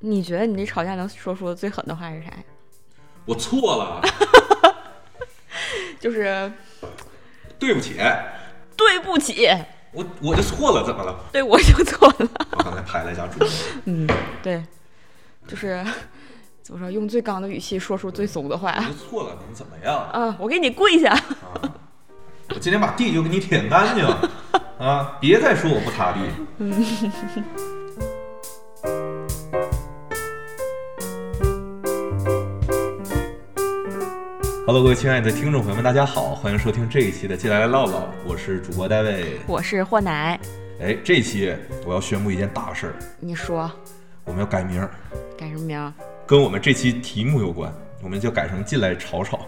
你觉得你这吵架能说出的最狠的话是啥？我错了，就是对不起，对不起，我我就错了，怎么了？对我就错了。我刚才拍了一下桌子，嗯，对，就是怎么说，用最刚的语气说出最怂的话。我就错了，能怎么样？啊，我给你跪下。啊，我今天把地就给你舔干净啊！别再说我不擦地。Hello，各位亲爱的听众朋友们，大家好，欢迎收听这一期的《进来唠唠》，我是主播戴卫。我是霍奶，哎，这一期我要宣布一件大事儿，你说我们要改名儿，改什么名？跟我们这期题目有关，我们就改成“进来吵吵”，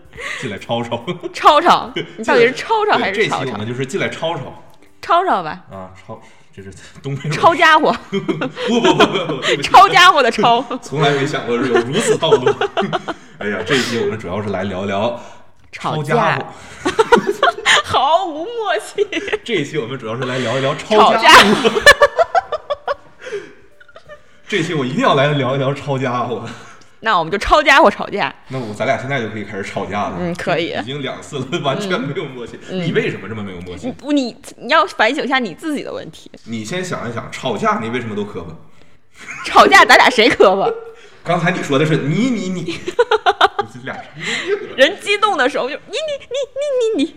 进来吵吵。吵吵，你到底是吵吵还是吵吵这期我们？就是进来吵吵吵吵吧，啊，吵，这是东北抄家伙，不不不不不，抄家伙的抄。从来没想过有如此道路。哎呀，这一期我们主要是来聊聊抄家架伙。毫无默契。这一期我们主要是来聊一聊抄吵架伙。这一期我一定要来聊一聊抄家伙。那我们就抄家伙吵架。那我咱俩现在就可以开始吵架了。嗯可以已经两次了，完全没有默契。嗯你为什么这么没有默契你？不，你你要反省一下你自己的问题。你先想一想，吵架你为什么都磕巴？吵架咱俩谁磕巴？刚才你说的是你你你，俩 人激动的时候就你你你你你你。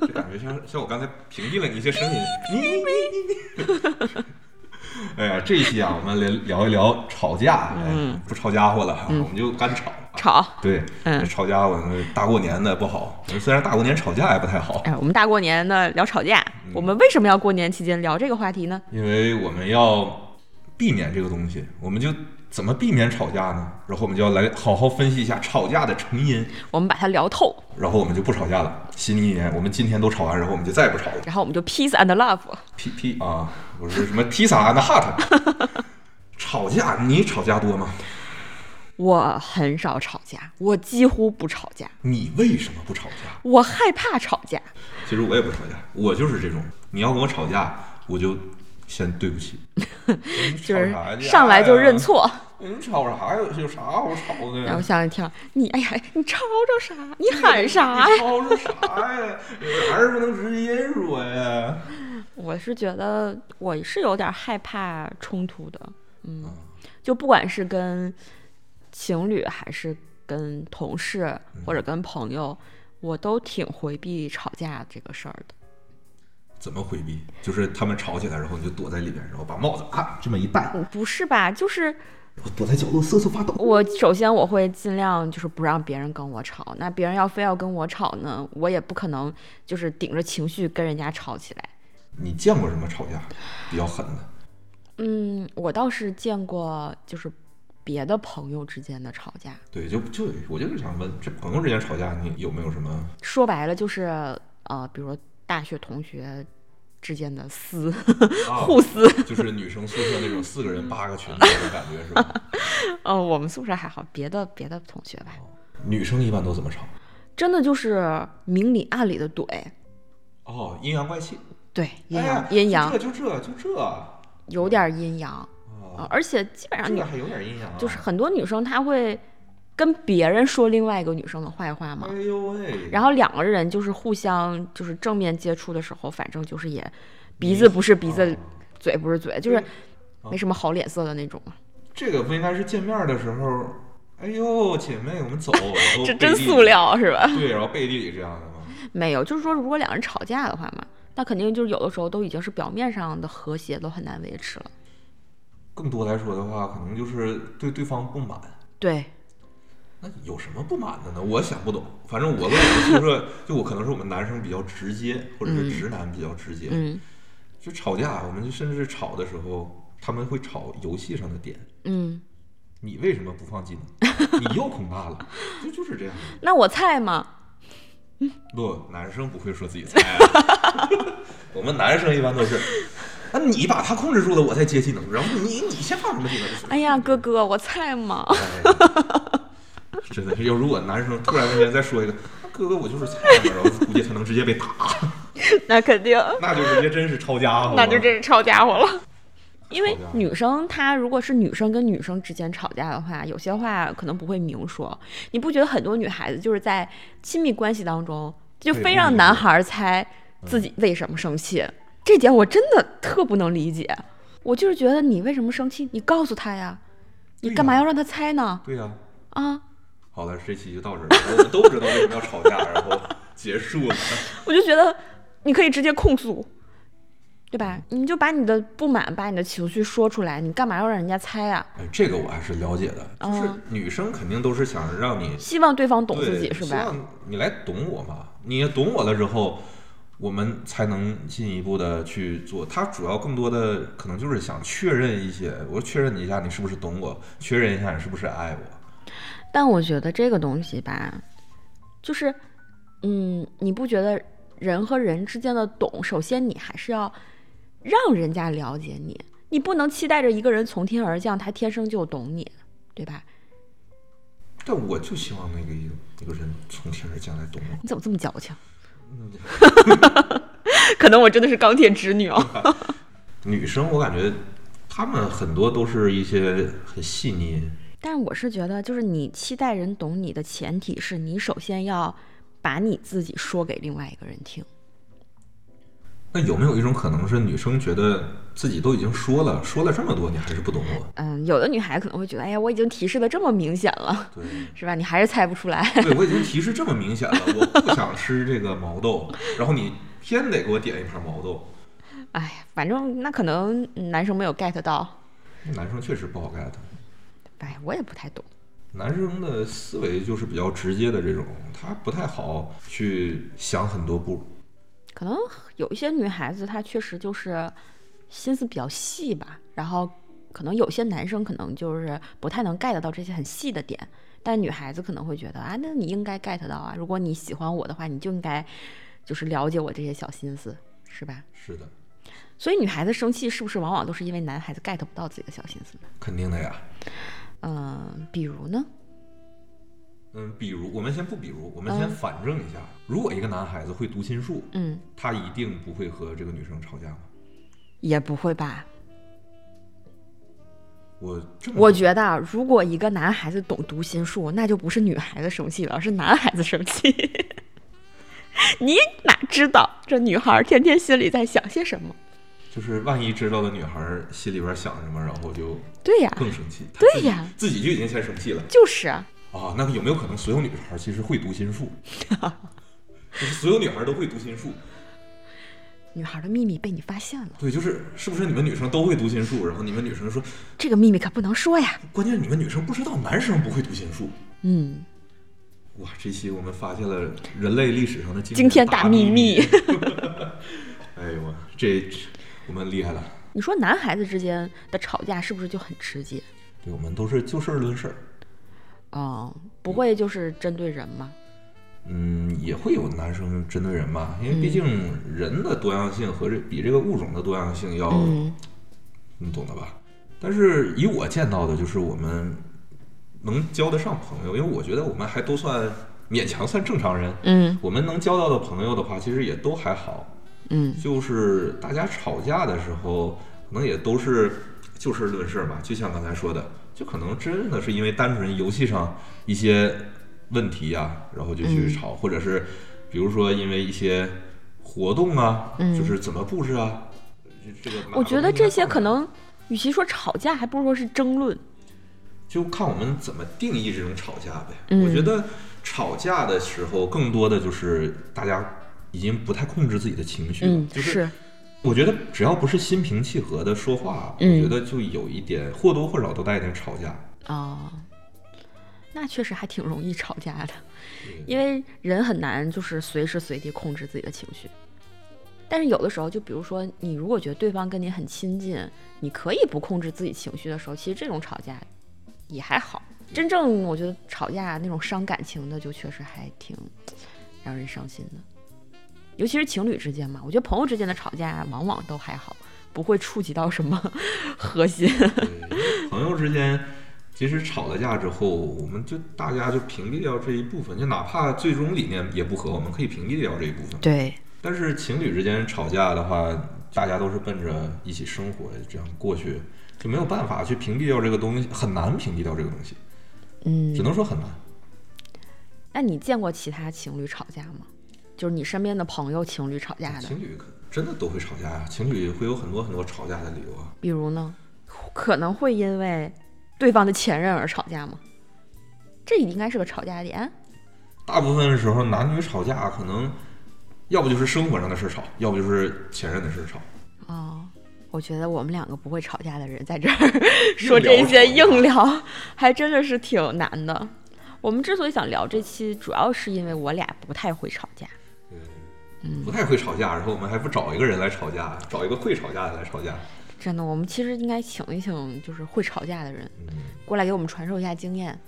就感觉像像我刚才屏蔽了你一些声音，你你你你你。哎呀，这一期啊，我们来聊一聊吵架，嗯，不吵家伙了，我们就干吵。吵。对，嗯这吵家伙，大过年的不好。虽然大过年吵架也不太好，哎，我们大过年的聊吵架，我们为什么要过年期间聊这个话题呢？因为我们要避免这个东西，我们就怎么避免吵架呢？然后我们就要来好好分析一下吵架的成因，我们把它聊透，然后我们就不吵架了。新的一年，我们今天都吵完，然后我们就再也不吵了。然后我们就 peace and love。P P 啊，我是什么披萨 and hot。吵架，你吵架多吗？我很少吵架，我几乎不吵架，你为什么不吵架？我害怕吵架。其实我也不吵架，我就是这种，你要跟我吵架，我就先对不起，就是上来就认。错，你吵啥呀？有啥好吵的呀？然后吓一跳，你哎呀，你吵吵啥？你喊啥呀？吵吵啥呀？有啥事不能直接说呀？我是觉得我是有点害怕冲突的，嗯，就不管是跟情侣还是跟同事或者跟朋友，我都挺回避吵架这个事儿的。怎么回避？就是他们吵起来，然后你就躲在里边，然后把帽子啊这么一戴，嗯不是吧？就是我躲在角落瑟瑟发抖。我首先我会尽量就是不让别人跟我吵，那别人要非要跟我吵呢，我也不可能就是顶着情绪跟人家吵起来。你见过什么吵架比较狠的？嗯，我倒是见过就是别的朋友之间的吵架，对，就就我就是想问，这朋友之间吵架，你有没有什么？说白了就是呃，比如说大学同学之间的撕、啊互撕。就是女生宿舍那种四个人八个群的那种感觉是吧？哦，我们宿舍还好，别的别的同学吧，女生一般都怎么吵？真的就是明里暗里的怼，哦，阴阳怪气，对，阴阳、哎阴阳就这就这就这啊，有点阴阳啊、而且基本上你这还有点阴阳啊，就是很多女生她会跟别人说另外一个女生的坏话嘛哎，呦喂，然后两个人就是互相就是正面接触的时候，反正就是也鼻子不是鼻子，啊嘴不是嘴，就是没什么好脸色的那种。这个不应该是见面的时候，哎呦姐妹，我们走，这真塑，料是吧？对，然后背地里这样的吗？没有，就是说如果两人吵架的话嘛，那肯定就是有的时候都已经是表面上的和谐都很难维持了。更多来说的话，可能就是对对方不满。对，那有什么不满的呢？我想不懂。反正我跟我们宿舍，就我可能是我们男生比较直接，或者是直男比较直接。嗯就吵架，我们就甚至吵的时候，他们会吵游戏上的点。嗯，你为什么不放技能？你又空大了，就就是这样。那我菜吗，不，男生不会说自己菜、啊，我们男生一般都是，啊，你把他控制住了，我再接技能，然后你你先放什么技能？哎呀，哥哥，我菜吗，哎真的是，要如果男生突然之间再说一个，哥哥我就是菜嘛，然后估计他能直接被打，那肯定，那就直接真是抄家伙了。那就真是抄家伙了。因为女生她如果是女生跟女生之间吵架的话，有些话可能不会明说。你不觉得很多女孩子就是在亲密关系当中，就非让男孩儿猜自己为什么生气？这点我真的特不能理解。我就是觉得你为什么生气，你告诉他呀，你干嘛要让他猜呢？对呀、啊，好了，这期就到这儿了，我们都知道为什么要吵架，然后结束了。我就觉得你可以直接控诉，对吧？你就把你的不满、把你的情绪说出来，你干嘛要让人家猜啊？哎，这个我还是了解的，就是哦女生肯定都是想让你希望对方懂自己是吧？希望你来懂我嘛，你懂我了之后，我们才能进一步的去做。他主要更多的可能就是想确认一些，我确认你一下你是不是懂我，确认一下你是不是爱我。但我觉得这个东西吧，就是，嗯，你不觉得人和人之间的懂，首先你还是要让人家了解你，你不能期待着一个人从天而降，他天生就懂你，对吧？但我就希望那个一个一个人从天而降来懂我。你怎么这么矫情？可能我真的是钢铁直女哦。女生我感觉她们很多都是一些很细腻，但是我是觉得，就是你期待人懂你的前提是你首先要把你自己说给另外一个人听。那有没有一种可能是女生觉得自己都已经说了，说了这么多，你还是不懂我？嗯，有的女孩可能会觉得，哎呀，我已经提示的这么明显了，对，是吧？你还是猜不出来。对我已经提示这么明显了，我不想吃这个毛豆，然后你偏得给我点一盘毛豆，哎，反正那可能嗯男生没有 get 到，男生确实不好 get。哎，我也不太懂。男生的思维就是比较直接的这种，他不太好去想很多步。可能有一些女孩子她确实就是心思比较细吧，然后可能有些男生可能就是不太能 get 到这些很细的点，但女孩子可能会觉得啊，那你应该 get 到啊，如果你喜欢我的话，你就应该就是了解我这些小心思，是吧？是的，所以女孩子生气是不是往往都是因为男孩子 get 不到自己的小心思呢？肯定的呀。嗯、比如呢？嗯，比如我们先不比如，我们先反证一下，如果一个男孩子会读心术，嗯，他一定不会和这个女生吵架吗？也不会吧。我我觉得啊，如果一个男孩子懂读心术，那就不是女孩子生气了，而是男孩子生气。你哪知道这女孩天天心里在想些什么？就是万一知道了女孩儿心里边想什么，然后就对呀，更生气。她对呀自己就已经先生气了就是啊，啊。那有没有可能所有女孩儿其实会读心术？就是所有女孩儿都会读心术？女孩的秘密被你发现了，对，就是是不是你们女生都会读心术？然后你们女生说，这个秘密可不能说呀。关键是你们女生不知道男生不会读心术。嗯，哇，这期我们发现了人类历史上的惊惊天大大秘密密。哎呦我这我们厉害了，你说男孩子之间的吵架是不是就很直接？对我们都是就事儿论事儿。哦，不会就是针对人吗？嗯，也会有男生针对人吧，因为毕竟人的多样性和这比这个物种的多样性要，嗯你懂的吧？但是以我见到的，就是我们能交得上朋友，因为我觉得我们还都算勉强算正常人。嗯我们能交到的朋友的话，其实也都还好。嗯。就是大家吵架的时候，可能也都是就事论事吧，就像刚才说的，就可能真的是因为单纯游戏上一些问题呀、然后就去嗯。吵，或者是比如说因为一些活动啊，就是怎么布置啊，这这个我觉得这些可能与其说吵架，还不如说是争论。就看我们怎么定义这种吵架呗。嗯。我觉得吵架的时候，更多的就是大家已经不太控制自己的情绪了，嗯，就是我觉得只要不是心平气和的说话，嗯我觉得就有一点或多或少都带一点吵架。哦，那确实还挺容易吵架的，因为人很难就是随时随地控制自己的情绪。但是有的时候，就比如说你如果觉得对方跟你很亲近，你可以不控制自己情绪的时候，其实这种吵架也还好。真正我觉得吵架那种伤感情的，就确实还挺让人伤心的。尤其是情侣之间嘛，我觉得朋友之间的吵架往往都还好，不会触及到什么 核心。朋友之间，其实吵了架之后，我们就大家就屏蔽掉这一部分，就哪怕最终理念也不合，我们可以屏蔽掉这一部分。对，但是情侣之间吵架的话，大家都是奔着一起生活这样过去，就没有办法去屏蔽掉这个东西，很难屏蔽掉这个东西，嗯，只能说很难。那你见过其他情侣吵架吗？就是你身边的朋友情侣吵架的，情侣可真的都会吵架呀，情侣会有很多很多吵架的理由啊。比如呢，可能会因为对方的前任而吵架吗？这应该是个吵架点。大部分时候，男女吵架可能要不就是生活上的事吵，要不就是前任的事吵。哦，我觉得我们两个不会吵架的人在这儿 说这些硬聊，还真的是挺难的。我们之所以想聊这期，主要是因为我俩不太会吵架。嗯，不太会吵架，然后我们还不找一个人来吵架，找一个会吵架的来吵架。真的，我们其实应该请一请，就是会吵架的人，过来给我们传授一下经验。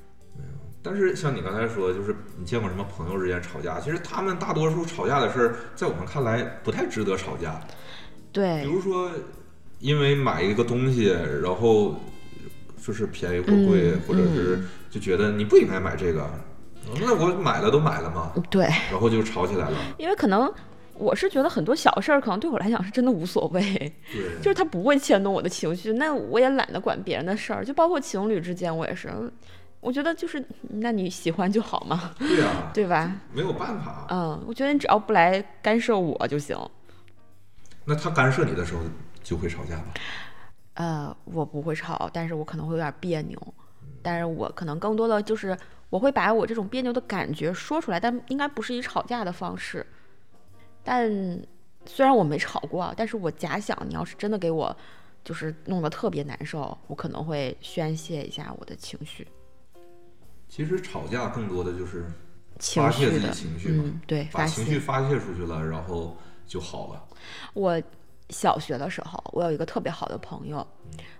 但是像你刚才说，就是你见过什么朋友之间吵架？其实他们大多数吵架的事儿，在我们看来不太值得吵架。对，比如说，因为买一个东西，然后就是便宜或贵，或者是就觉得你不应该买这个，那我买了都买了嘛。对，然后就吵起来了。因为可能我是觉得很多小事儿，可能对我来讲是真的无所谓，对，就是他不会牵动我的情绪，那我也懒得管别人的事儿，就包括情侣之间，我也是。我觉得就是，那你喜欢就好嘛，对呀，对吧？没有办法。嗯，我觉得你只要不来干涉我就行。那他干涉你的时候就会吵架吗？呃，我不会吵，但是我可能会有点别扭。但是我可能更多的就是我会把我这种别扭的感觉说出来，但应该不是以吵架的方式。但虽然我没吵过，但是我假想你要是真的给我就是弄得特别难受，我可能会宣泄一下我的情绪。其实吵架更多的就是发泄自己情绪嘛，对，把情绪发泄出去了，然后就好了。我小学的时候，我有一个特别好的朋友，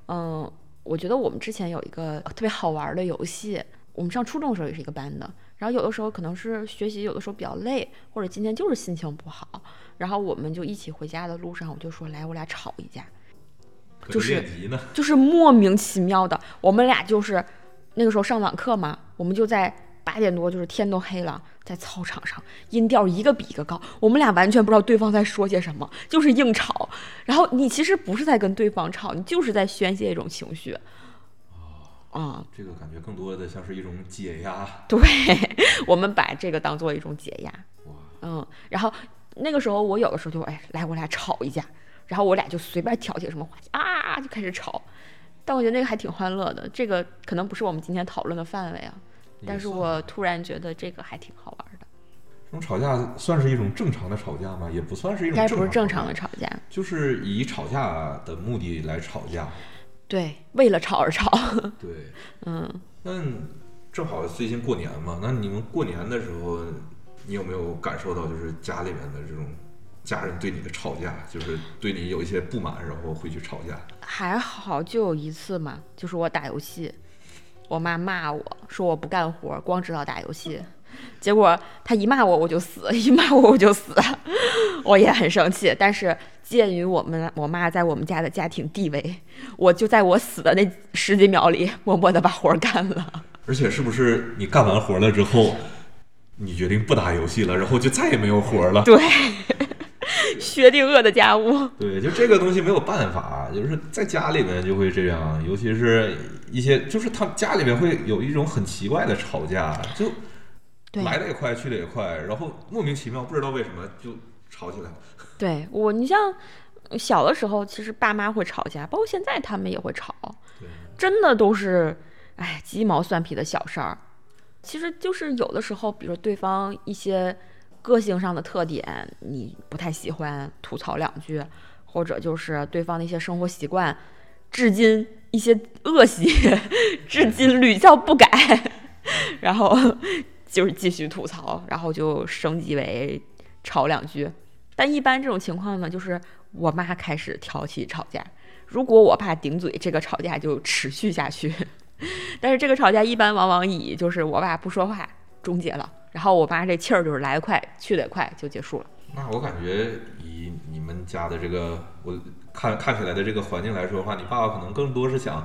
嗯，我觉得我们之前有一个特别好玩的游戏。我们上初中的时候也是一个班的，然后有的时候可能是学习，有的时候比较累，或者今天就是心情不好，然后我们就一起回家的路上，我就说来，我俩吵一架，就是就是莫名其妙的，我们俩就是。那个时候上网课嘛，我们就在八点多，就是天都黑了，在操场上，音调一个比一个高，我们俩完全不知道对方在说些什么，就是硬吵。然后你其实不是在跟对方吵，你就是在宣泄一种情绪。啊，这个感觉更多的像是一种解压。对，我们把这个当做一种解压。嗯，然后那个时候我有的时候就哎，来我俩吵一架，然后我俩就随便挑起什么话题啊，就开始吵。但我觉得那个还挺欢乐的，这个可能不是我们今天讨论的范围啊。但是我突然觉得这个还挺好玩的。这种吵架算是一种正常的吵架吗？也不算是一种。应该不是正常的吵架。就是以吵架的目的来吵架。对，为了吵而吵。对。嗯。那正好最近过年嘛，那你们过年的时候，你有没有感受到就是家里面的这种？家人对你的吵架，就是对你有一些不满，然后会去吵架。还好就有一次嘛，就是我打游戏，我妈骂我说我不干活，光知道打游戏。结果他一骂我我就死，一骂我我就死，我也很生气。但是鉴于我们我妈在我们家的家庭地位，我就在我死的那十几秒里，默默的把活干了。而且是不是你干完活了之后，你决定不打游戏了，然后就再也没有活了？对。薛定谔的家务，对，就这个东西没有办法，就是在家里面就会这样，尤其是一些，就是他家里面会有一种很奇怪的吵架，就来的也快，去的也快，然后莫名其妙不知道为什么就吵起来了。对我，你像小的时候，其实爸妈会吵架，包括现在他们也会吵，真的都是哎鸡毛蒜皮的小事儿，其实就是有的时候，比如说对方一些。个性上的特点你不太喜欢，吐槽两句，或者就是对方的一些生活习惯，至今一些恶习，至今屡教不改，然后就是继续吐槽，然后就升级为吵两句。但一般这种情况呢，就是我妈开始挑起吵架，如果我爸顶嘴，这个吵架就持续下去。但是这个吵架一般往往以就是我爸不说话终结了。然后我妈这气儿就是来得快，去得也快，就结束了。那我感觉以你们家的这个，我看看起来的这个环境来说的话，你爸爸可能更多是想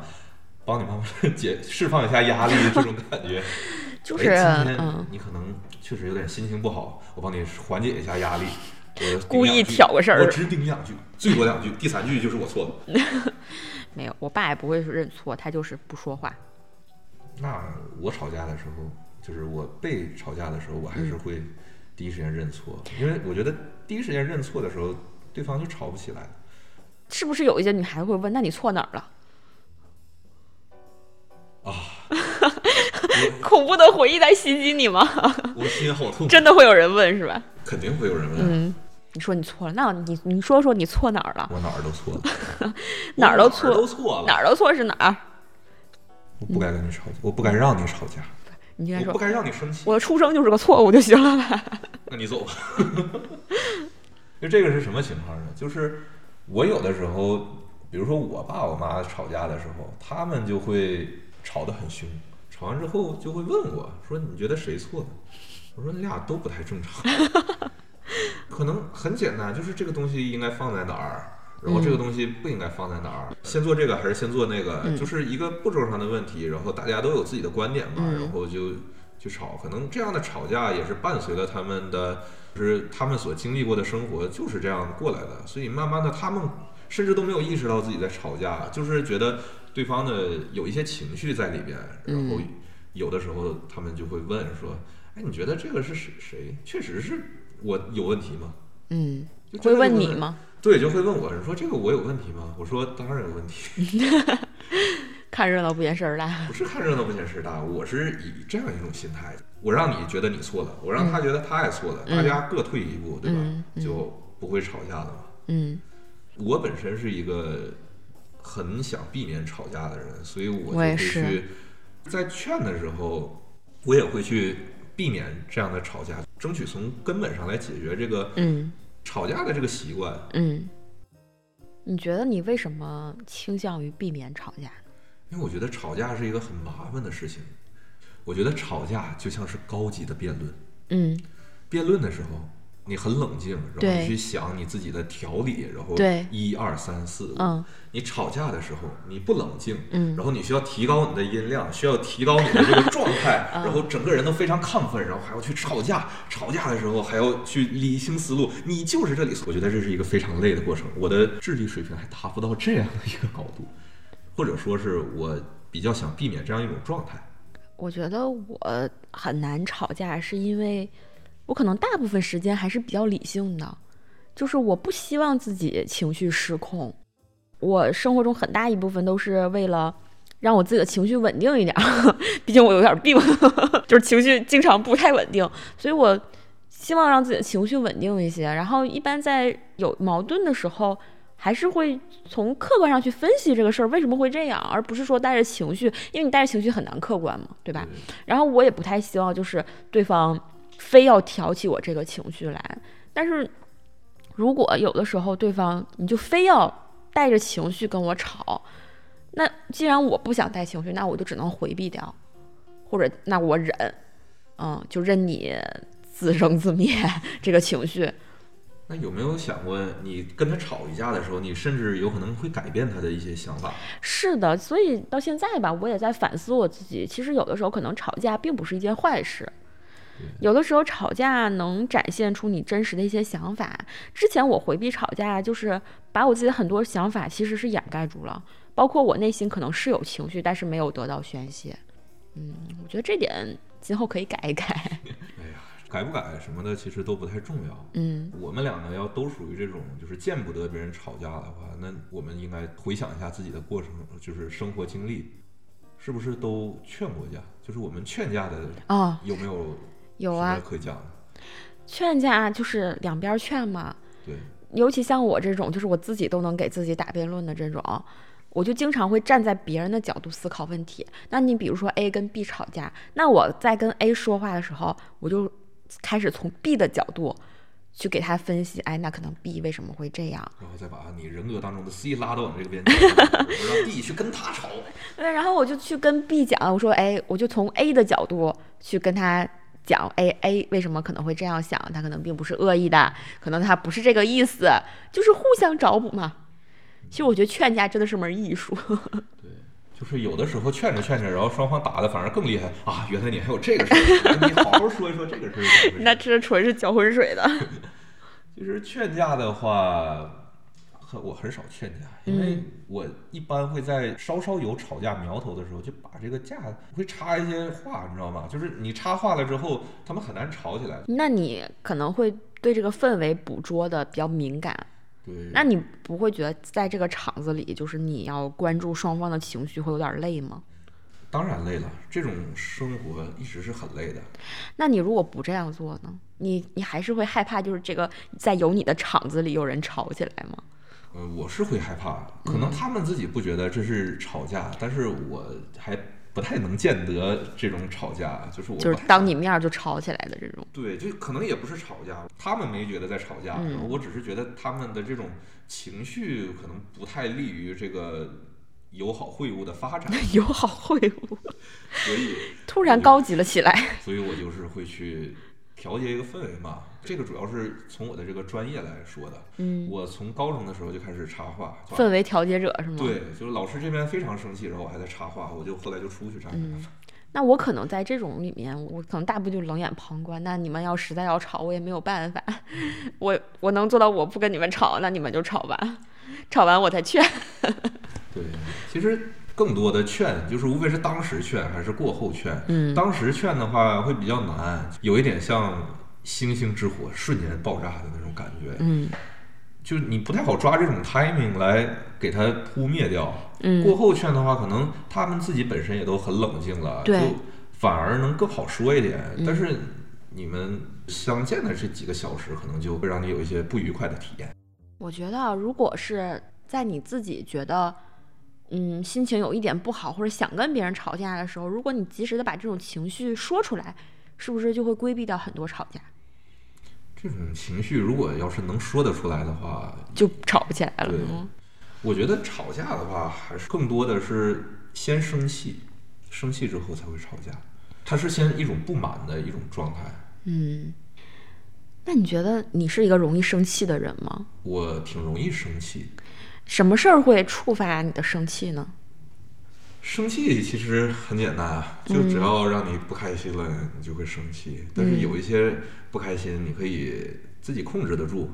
帮你妈妈解释放一下压力的这种感觉。就是今天你可能确实有点心情不好，我帮你缓解一下压力。我故意挑个事儿我只顶两句，最多两句，第三句就是我错了。没有，我爸也不会认错，他就是不说话。那我吵架的时候，就是我被吵架的时候，我还是会第一时间认错，因为我觉得第一时间认错的时候，对方就吵不起来了。是不是有一些女孩子会问，那你错哪儿了？啊，恐怖的回忆在袭击你吗？我心好痛。真的会有人问是吧？肯定会有人问。嗯，你说你错了，那你你说说你错哪儿了？我哪儿都错了，哪儿都错，都错了，哪儿都错是哪儿？我不该跟你吵架，我不该让你吵架。你应该说，不该让你生气。我的出生就是个错误就行了吧？那你走吧。就这个是什么情况呢？就是我有的时候，比如说我爸我妈吵架的时候，他们就会吵得很凶，吵完之后就会问我说：“你觉得谁错呢？”我说：“你俩都不太正常。”可能很简单，就是这个东西应该放在哪儿。然后这个东西不应该放在哪儿，先做这个还是先做那个，就是一个步骤上的问题。然后大家都有自己的观点嘛，然后就去吵。可能这样的吵架也是伴随了他们的，就是他们所经历过的生活就是这样过来的。所以慢慢的，他们甚至都没有意识到自己在吵架，就是觉得对方的有一些情绪在里边。然后有的时候他们就会问说：“哎，你觉得这个是谁？谁确实是我有问题吗？”嗯，会问你吗？对，就会问我，说这个我有问题吗？我说当然有问题。看热闹不嫌事儿大。不是看热闹不嫌事儿大，我是以这样一种心态，我让你觉得你错了，我让他觉得他也错了，大家各退一步，对吧？就不会吵架了嘛。嗯。我本身是一个很想避免吵架的人，所以我就会去在劝的时候，我也会去避免这样的吵架，争取从根本上来解决这个。嗯。吵架的这个习惯，嗯，你觉得你为什么倾向于避免吵架？因为我觉得吵架是一个很麻烦的事情。我觉得吵架就像是高级的辩论，嗯，辩论的时候。你很冷静，然后你去想你自己的条理，然后一二三四五。你吵架的时候你不冷静，嗯然后你需要提高你的音量，需要提高你的这个状态，然后整个人都非常亢奋，然后还要去吵架。吵架的时候还要去理清思路。你就是这里，我觉得这是一个非常累的过程。我的智力水平还达不到这样的一个高度，或者说是我比较想避免这样一种状态。我觉得我很难吵架，是因为。我可能大部分时间还是比较理性的，就是我不希望自己情绪失控。我生活中很大一部分都是为了让我自己的情绪稳定一点，毕竟我有点病，就是情绪经常不太稳定，所以我希望让自己的情绪稳定一些。然后一般在有矛盾的时候，还是会从客观上去分析这个事儿为什么会这样，而不是说带着情绪，因为你带着情绪很难客观嘛，对吧？然后我也不太希望就是对方。非要挑起我这个情绪来，但是如果有的时候对方你就非要带着情绪跟我吵，那既然我不想带情绪，那我就只能回避掉，或者那我忍，嗯，就任你自生自灭这个情绪。那有没有想过，你跟他吵一架的时候，你甚至有可能会改变他的一些想法？是的，所以到现在吧，我也在反思我自己。其实有的时候可能吵架并不是一件坏事。有的时候吵架能展现出你真实的一些想法。之前我回避吵架，就是把我自己的很多想法其实是掩盖住了，包括我内心可能是有情绪，但是没有得到宣泄。嗯，我觉得这点今后可以改一改。哎呀，改不改什么的其实都不太重要。嗯，我们两个要都属于这种，就是见不得别人吵架的话，那我们应该回想一下自己的过程，就是生活经历，是不是都劝过架？就是我们劝架的啊，有没有？有啊，可以讲，劝架就是两边劝嘛。对，尤其像我这种，就是我自己都能给自己打辩论的这种，我就经常会站在别人的角度思考问题。那你比如说 A 跟 B 吵架，那我在跟 A 说话的时候，我就开始从 B 的角度去给他分析，哎，那可能 B 为什么会这样？然后再把你人格当中的 C 拉到我们这个边界，让 B 去跟他吵。对，然后我就去跟 B 讲，我说，哎，我就从 A 的角度去跟他。讲 A A 为什么可能会这样想？他可能并不是恶意的，可能他不是这个意思，就是互相找补嘛。其实我觉得劝架真的是门艺术。对，就是有的时候劝着劝着，然后双方打的反而更厉害啊！原来你还有这个事儿，你好好说一说这个事儿。那这纯是搅浑水的。其实劝架的话，很我很少劝架，因为我一般会在稍稍有吵架苗头的时候，就把这个架会插一些话，你知道吗？就是你插话了之后，他们很难吵起来。那你可能会对这个氛围捕捉的比较敏感。对，那你不会觉得在这个场子里，就是你要关注双方的情绪，会有点累吗？当然累了，这种生活一直是很累的。那你如果不这样做呢？你你还是会害怕，就是这个在有你的场子里有人吵起来吗？呃，我是会害怕，可能他们自己不觉得这是吵架，但是我还不太能见得这种吵架，就是我就是当你面就吵起来的这种。对，就可能也不是吵架，他们没觉得在吵架，我只是觉得他们的这种情绪可能不太利于这个友好会晤的发展。友好会晤，所以突然高级了起来。所以我就是会去。调节一个氛围嘛，这个主要是从我的这个专业来说的。嗯，我从高中的时候就开始插话，氛围调节者是吗？对，就是老师这边非常生气，然后我还在插话，我就后来就出去站着。那我可能在这种里面，我可能大部分就冷眼旁观。那你们要实在要吵，我也没有办法。我我能做到，我不跟你们吵，那你们就吵吧，吵完我再劝。对，其实。更多的劝就是无非是当时劝还是过后劝。嗯，当时劝的话会比较难，有一点像星星之火瞬间爆炸的那种感觉。嗯，就你不太好抓这种 timing 来给它扑灭掉。嗯，过后劝的话，可能他们自己本身也都很冷静了，就反而能更好说一点。但是你们相见的这几个小时，可能就会让你有一些不愉快的体验。我觉得，如果是在你自己觉得。嗯，心情有一点不好，或者想跟别人吵架的时候，如果你及时的把这种情绪说出来，是不是就会规避掉很多吵架？这种情绪如果要是能说得出来的话，就吵不起来了。对，我觉得吵架的话，还是更多的是先生气，生气之后才会吵架。它是先一种不满的一种状态。嗯，那你觉得你是一个容易生气的人吗？我挺容易生气。什么事儿会触发你的生气呢？生气其实很简单啊，就只要让你不开心了，你就会生气。但是有一些不开心，你可以自己控制得住。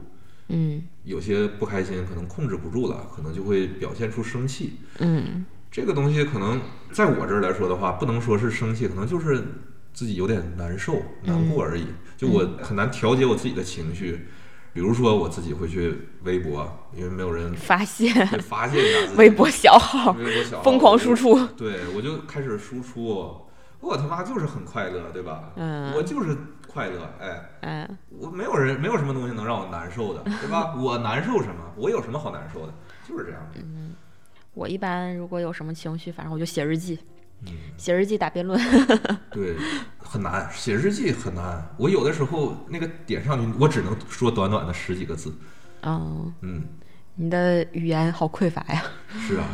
嗯。有些不开心可能控制不住了，可能就会表现出生气。嗯。这个东西可能在我这儿来说的话，不能说是生气，可能就是自己有点难受、难过而已。就我很难调节我自己的情绪。比如说，我自己会去微博，因为没有人发现，发现一下微博小号，微博小号疯狂输出。对，我就开始输出，我他妈就是很快乐，对吧？嗯，我就是快乐，哎，哎，我没有人，没有什么东西能让我难受的，对吧？我难受什么？我有什么好难受的？就是这样。嗯，我一般如果有什么情绪，反正我就写日记。嗯，写日记打辩论，对，很难，写日记很难。我有的时候那个点上去，我只能说短短的十几个字。哦嗯，你的语言好匮乏呀。是啊，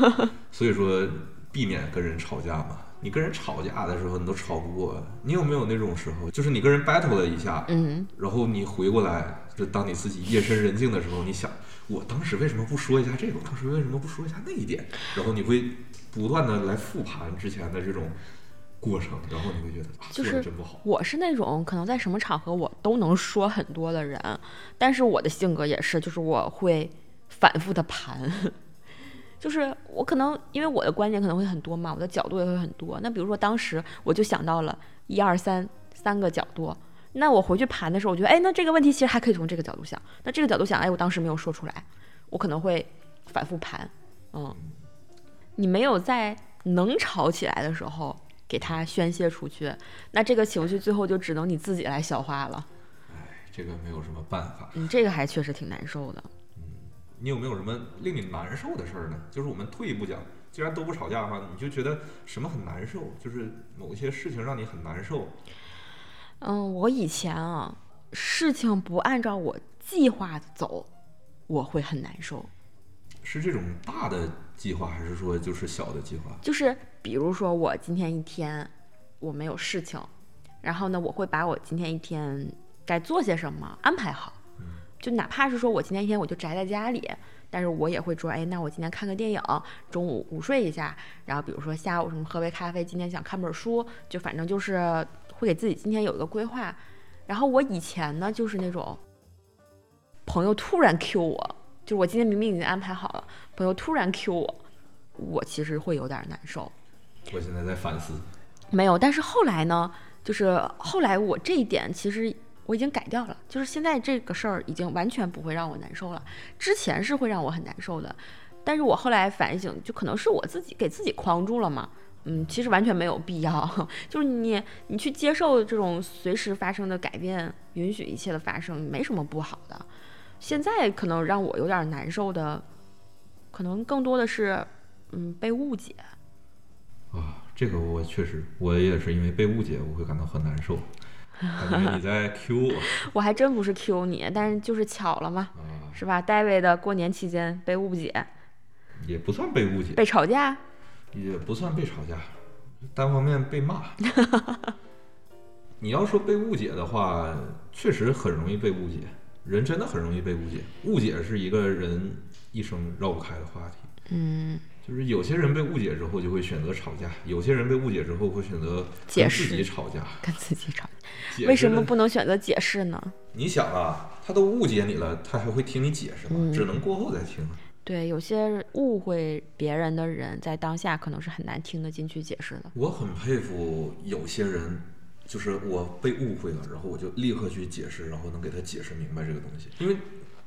所以说避免跟人吵架嘛。你跟人吵架的时候，你都吵不过。你有没有那种时候，就是你跟人 battle 了一下，嗯，然后你回过来，就当你自己夜深人静的时候，你想，我当时为什么不说一下这个？当时为什么不说一下那一点？然后你会。不断的来复盘之前的这种过程，然后你会觉得啊，做的真不好。我是那种可能在什么场合我都能说很多的人，但是我的性格也是，就是我会反复的盘，就是我可能因为我的观点可能会很多嘛，我的角度也会很多。那比如说当时我就想到了一二三三个角度，那我回去盘的时候，我觉得哎，那这个问题其实还可以从这个角度想，那这个角度想，哎，我当时没有说出来，我可能会反复盘，嗯。你没有在能吵起来的时候给他宣泄出去，那这个情绪最后就只能你自己来消化了。哎，这个没有什么办法。嗯，这个还确实挺难受的。嗯，你有没有什么令你难受的事儿呢？就是我们退一步讲，既然都不吵架的话，你就觉得什么很难受？就是某一些事情让你很难受。嗯，我以前啊，事情不按照我计划走，我会很难受。是这种大的。计划还是说就是小的计划，就是比如说我今天一天我没有事情，然后呢，我会把我今天一天该做些什么安排好，就哪怕是说我今天一天我就宅在家里，但是我也会说，哎，那我今天看个电影，中午午睡一下，然后比如说下午什么喝杯咖啡，今天想看本书，就反正就是会给自己今天有一个规划。然后我以前呢就是那种朋友突然 Q 我，就是我今天明明已经安排好了，朋友突然 Q 我，我其实会有点难受。我现在在反思，没有，但是后来呢，就是后来我这一点其实我已经改掉了，就是现在这个事儿已经完全不会让我难受了。之前是会让我很难受的，但是我后来反省，就可能是我自己给自己框住了嘛。嗯，其实完全没有必要，就是你你去接受这种随时发生的改变，允许一切的发生，没什么不好的。现在可能让我有点难受的，可能更多的是嗯被误解。啊，这个我确实，我也是因为被误解，我会感到很难受。感觉你在 Q 我，我还真不是 Q 你，但是就是巧了嘛，是吧？David 的过年期间被误解，也不算被误解，被吵架。也不算被吵架，单方面被骂。你要说被误解的话，确实很容易被误解。人真的很容易被误解，误解是一个人一生绕不开的话题。嗯，就是有些人被误解之后就会选择吵架，有些人被误解之后会选择跟自己吵架，跟自己吵架。为什么不能选择解释呢？你想啊，他都误解你了，他还会听你解释吗？只能过后再听。对，有些误会别人的人，在当下可能是很难听得进去解释的。我很佩服有些人，就是我被误会了，然后我就立刻去解释，然后能给他解释明白这个东西。因为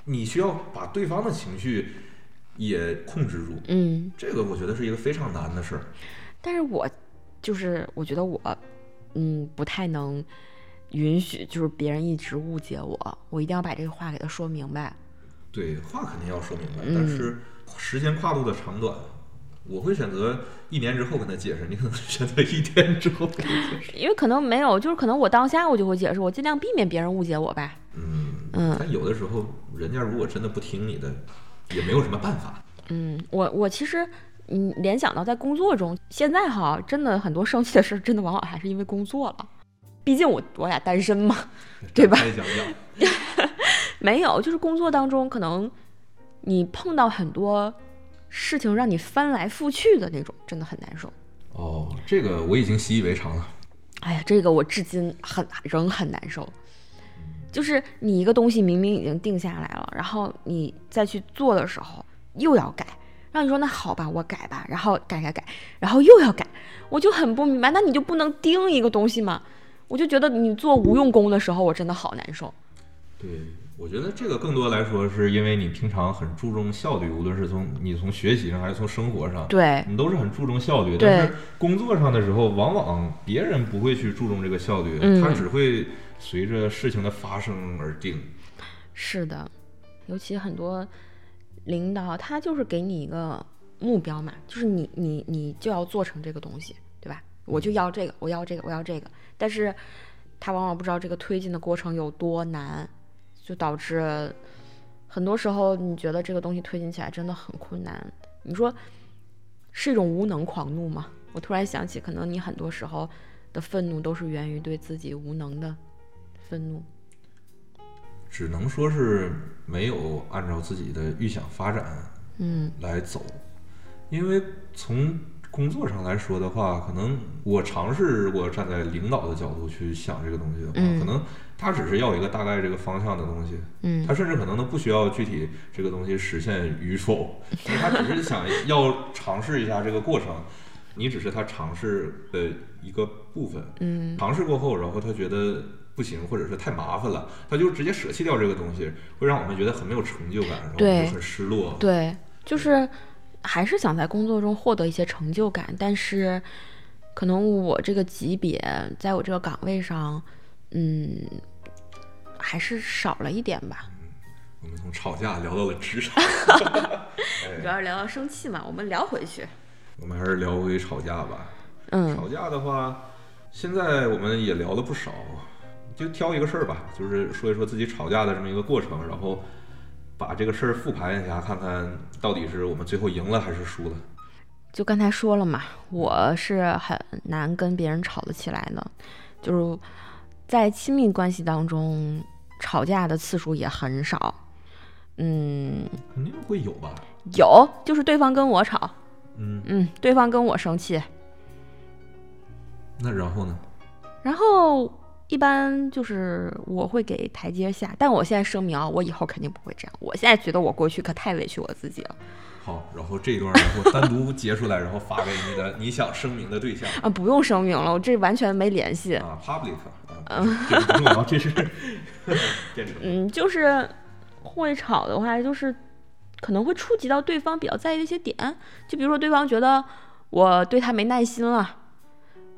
你需要把对方的情绪也控制住，嗯，这个我觉得是一个非常难的事儿。但是我就是我觉得我，嗯，不太能允许，就是别人一直误解我，我一定要把这个话给他说明白。对，话肯定要说明白，但是时间跨度的长短，我会选择一年之后跟他解释，你可能选择一天之后跟他解释，因为可能没有，就是可能我当下我就会解释，我尽量避免别人误解我吧。嗯嗯，但有的时候人家如果真的不听你的，也没有什么办法。嗯，我我其实嗯联想到在工作中，现在哈真的很多生气的事，真的往往还是因为工作了，毕竟我我俩单身嘛，对吧？没有，就是工作当中可能你碰到很多事情让你翻来覆去的那种，真的很难受。哦，这个我已经习以为常了。哎呀，这个我至今很仍很难受。就是你一个东西明明已经定下来了，然后你再去做的时候又要改，让你说那好吧，我改吧，然后改改改，然后又要改，我就很不明白，那你就不能定一个东西吗？我就觉得你做无用功的时候，我真的好难受。对。我觉得这个更多来说，是因为你平常很注重效率，无论是从你从学习上还是从生活上，对你都是很注重效率。但是工作上的时候，往往别人不会去注重这个效率，他只会随着事情的发生而定。是的，尤其很多领导，他就是给你一个目标嘛，就是你你你就要做成这个东西，对吧？我就要这个，我要这个，我要这个。但是他往往不知道这个推进的过程有多难。就导致很多时候，你觉得这个东西推进起来真的很困难。你说是一种无能狂怒吗？我突然想起，可能你很多时候的愤怒都是源于对自己无能的愤怒。只能说是没有按照自己的预想发展，嗯，来走。因为从工作上来说的话，可能我尝试过站在领导的角度去想这个东西的话，可能。他只是要一个大概这个方向的东西，嗯，他甚至可能都不需要具体这个东西实现与否，他只是想要尝试一下这个过程，你只是他尝试的一个部分，嗯，尝试过后，然后他觉得不行，或者是太麻烦了，他就直接舍弃掉这个东西，会让我们觉得很没有成就感，然后就很失落。对，就是还是想在工作中获得一些成就感，但是可能我这个级别，在我这个岗位上。嗯，还是少了一点吧。我们从吵架聊到了职场，主要是聊到生气嘛。我们聊回去，我们还是聊回吵架吧。嗯，吵架的话，现在我们也聊了不少，就挑一个事儿吧，就是说一说自己吵架的这么一个过程，然后把这个事儿复盘一下，看看到底是我们最后赢了还是输了。就刚才说了嘛，我是很难跟别人吵得起来的，就是。在亲密关系当中，吵架的次数也很少。嗯，肯定会有吧？有，就是对方跟我吵。嗯嗯，对方跟我生气。那然后呢？然后一般就是我会给台阶下，但我现在声明啊，我以后肯定不会这样。我现在觉得我过去可太委屈我自己了。好，然后这一段然后单独截出来，然后发给你的你想声明的对象啊，不用声明了，我这完全没联系啊，public 啊，这不重要，这是 嗯，就是会吵的话，就是可能会触及到对方比较在意的一些点，就比如说对方觉得我对他没耐心了，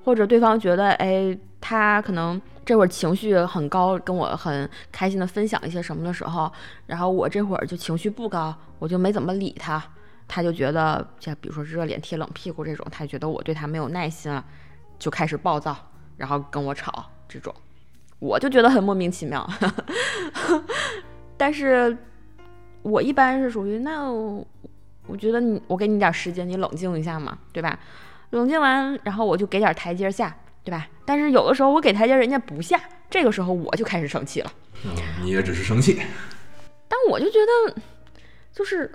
或者对方觉得哎他可能。这会儿情绪很高，跟我很开心的分享一些什么的时候，然后我这会儿就情绪不高，我就没怎么理他，他就觉得像比如说热脸贴冷屁股这种，他觉得我对他没有耐心了，就开始暴躁，然后跟我吵这种，我就觉得很莫名其妙。但是，我一般是属于那，我觉得你我给你点时间，你冷静一下嘛，对吧？冷静完，然后我就给点台阶下。对吧？但是有的时候我给台阶，人家不下，这个时候我就开始生气了。嗯，你也只是生气。但我就觉得，就是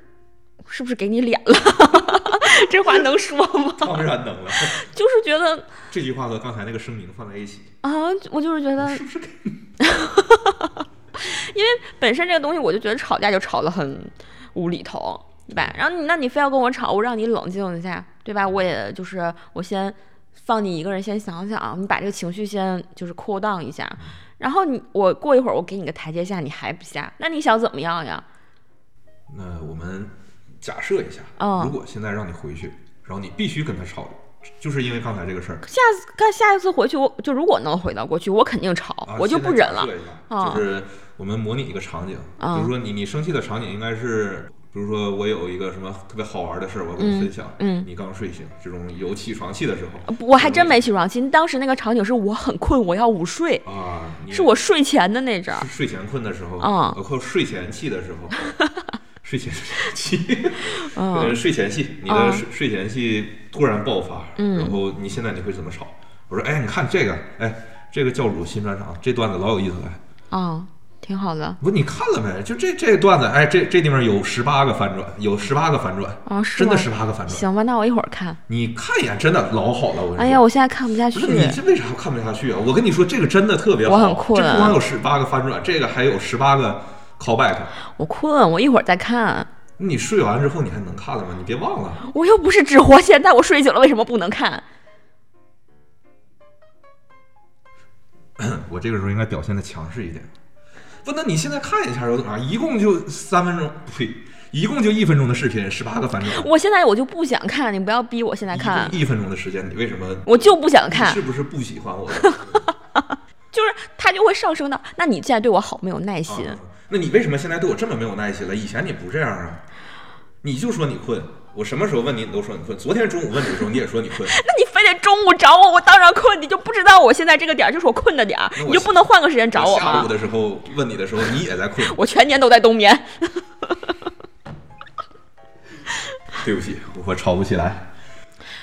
是不是给你脸了？这话能说吗？当然能了。就是觉得这句话和刚才那个声明放在一起啊，我就是觉得是不是给你？因为本身这个东西，我就觉得吵架就吵得很无厘头，对吧？然后你那你非要跟我吵，我让你冷静一下，对吧？我也就是我先。放你一个人先想想，你把这个情绪先就是 cool down 一下，然后你我过一会儿我给你个台阶下，你还不下，那你想怎么样呀？那我们假设一下，如果现在让你回去，然后你必须跟他吵，就是因为刚才这个事儿。下次看下一次回去，我就如果能回到过去，我肯定吵，我就不忍了。就是我们模拟一个场景，比如说你你生气的场景应该是。比如说，我有一个什么特别好玩的事儿，我要跟你分享。嗯，你刚睡醒，这种有起床气的时候，我还真没起床气。当时那个场景是我很困，我要午睡啊，是我睡前的那阵儿。睡前困的时候啊，包括睡前气的时候，睡前气，嗯，睡前气，你的睡睡前气突然爆发，然后你现在你会怎么吵？我说，哎，你看这个，哎，这个教主新专场，这段子老有意思了。啊。挺好的，不，你看了没？就这这段子，哎，这这地方有十八个反转，有十八个反转啊，真的十八个反转。行吧，那我一会儿看。你看一眼，真的老好了。我哎呀，我现在看不下去。你这为啥看不下去啊？我跟你说，这个真的特别好。我很困。这不光有十八个反转，这个还有十八个 callback。我困，我一会儿再看。你睡完之后你还能看了吗？你别忘了。我又不是只活现在，我睡醒了为什么不能看？我这个时候应该表现的强势一点。不，那你现在看一下又怎么样？一共就三分钟，呸，一共就一分钟的视频，十八个反转。我现在我就不想看，你不要逼我现在看。一分钟的时间，你为什么？我就不想看。是不是不喜欢我？就是他就会上升到，那你现在对我好没有耐心？那你为什么现在对我这么没有耐心了？以前你不这样啊？你就说你困。我什么时候问你，你都说你困。昨天中午问你的时候，你也说你困。那你非得中午找我，我当然困。你就不知道我现在这个点儿就是我困的点儿，你就不能换个时间找我吗？下午的时候问你的时候，你也在困。我全年都在冬眠。对不起，我吵不起来。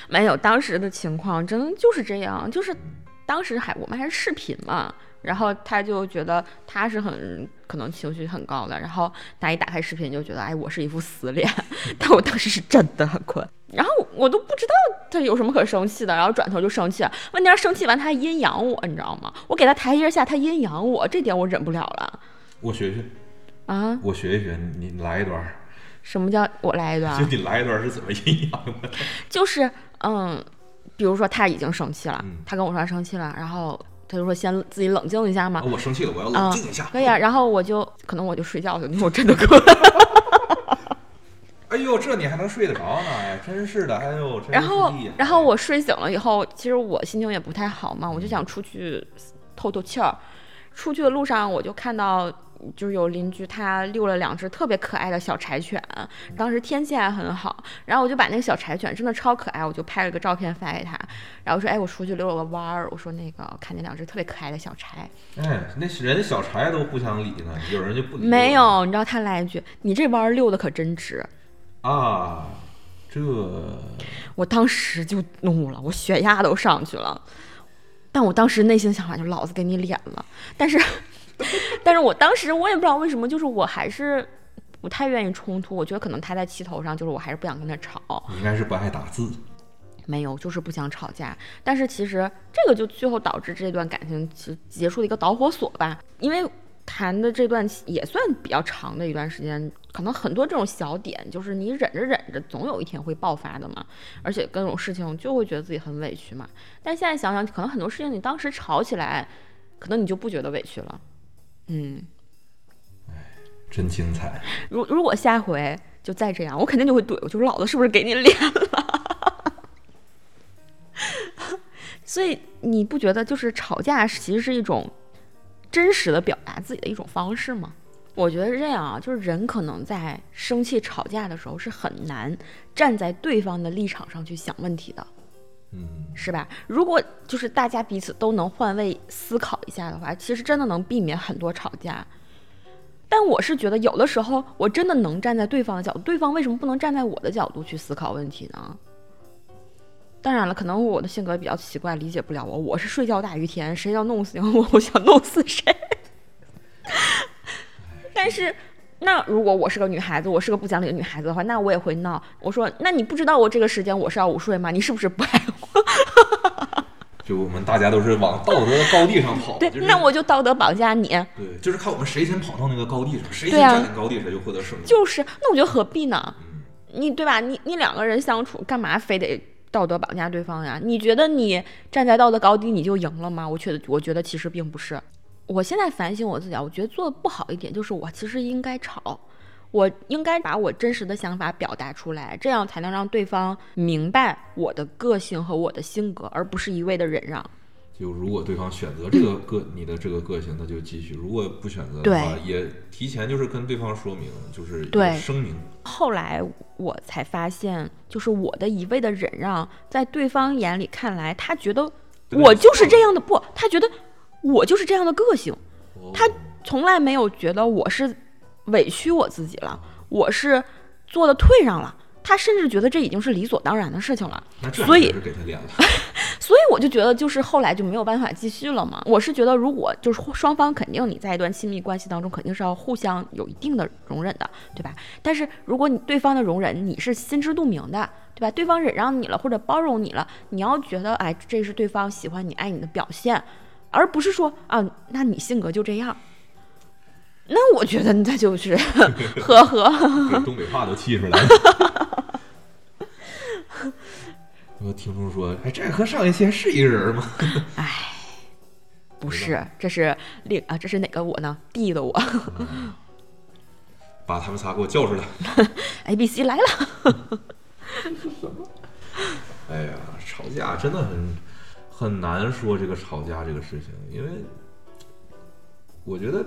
没有，当时的情况真的就是这样，就是当时还我们还是视频嘛。然后他就觉得他是很可能情绪很高的，然后他一打开视频就觉得，哎，我是一副死脸。但我当时是真的很困，然后我都不知道他有什么可生气的，然后转头就生气了。问题是生气完他还阴阳我，你知道吗？我给他台阶下，他阴阳我，这点我忍不了了。我学学啊，我学一学，你来一段。什么叫我来一段？就你来一段是怎么阴阳的？就是嗯，比如说他已经生气了，他跟我说他生气了，然后。他就说先自己冷静一下嘛。我生气了，我要冷静一下。可以啊，然后我就可能我就睡觉去，因为我真的困。哎呦，这你还能睡得着呢？哎，真是的，哎呦。然后，然后我睡醒了以后，其实我心情也不太好嘛，我就想出去透透气儿。出去的路上，我就看到。就是有邻居他遛了两只特别可爱的小柴犬，当时天气还很好，然后我就把那个小柴犬真的超可爱，我就拍了个照片发给他，然后说，哎，我出去遛了个弯儿，我说那个看见两只特别可爱的小柴，哎，那人家小柴都互相理呢，有人就不理。没有，你知道他来一句，你这弯儿遛的可真直啊，这，我当时就怒了，我血压都上去了，但我当时内心想法就老子给你脸了，但是。但是我当时我也不知道为什么，就是我还是不太愿意冲突。我觉得可能他在气头上，就是我还是不想跟他吵。你应该是不爱打字。没有，就是不想吵架。但是其实这个就最后导致这段感情结结束的一个导火索吧，因为谈的这段也算比较长的一段时间，可能很多这种小点，就是你忍着忍着，总有一天会爆发的嘛。而且各种事情就会觉得自己很委屈嘛。但现在想想，可能很多事情你当时吵起来，可能你就不觉得委屈了。嗯，真精彩。如如果下回就再这样，我肯定就会怼，我就说老子是不是给你脸了？所以你不觉得就是吵架其实是一种真实的表达自己的一种方式吗？我觉得是这样啊，就是人可能在生气吵架的时候是很难站在对方的立场上去想问题的，嗯，是吧？如果就是大家彼此都能换位思考一下的话，其实真的能避免很多吵架。但我是觉得有的时候我真的能站在对方的角度，对方为什么不能站在我的角度去思考问题呢？当然了，可能我的性格比较奇怪，理解不了我。我是睡觉大于天，谁要弄死 我，我想弄死谁。但是，那如果我是个女孩子，我是个不讲理的女孩子的话，那我也会闹。我说，那你不知道我这个时间我是要午睡吗？你是不是不爱我？就我们大家都是往道德的高地上跑。对，那我就道德绑架你。对，就是看我们谁先跑到那个高地上，谁先占领高地，谁就获得胜利。就是，那我觉得何必呢？你对吧？你你两个人相处，干嘛非得？道德绑架对方呀？你觉得你站在道德高地你就赢了吗？我觉得，我觉得其实并不是。我现在反省我自己啊，我觉得做的不好一点就是我其实应该吵，我应该把我真实的想法表达出来，这样才能让对方明白我的个性和我的性格，而不是一味的忍让。就如果对方选择这个个你的这个个性，那就继续；如果不选择的话，也提前就是跟对方说明，就是对声明。后来我才发现，就是我的一味的忍让，在对方眼里看来，他觉得我就是这样的不，他觉得我就是这样的个性，他从来没有觉得我是委屈我自己了，我是做的退让了。他甚至觉得这已经是理所当然的事情了，所以给他脸了。所以我就觉得，就是后来就没有办法继续了嘛。我是觉得，如果就是双方肯定你在一段亲密关系当中，肯定是要互相有一定的容忍的，对吧？但是如果你对方的容忍你是心知肚明的，对吧？对方忍让你了或者包容你了，你要觉得哎，这是对方喜欢你、爱你的表现，而不是说啊，那你性格就这样。那我觉得那就是 呵呵，东北话都气出来了。我听众说，哎，这和上一期是一个人吗？哎，不是，这是另啊，这是哪个我呢？弟的我，把他们仨给我叫出来。A、B、C 来了。哎呀，吵架真的很很难说这个吵架这个事情，因为我觉得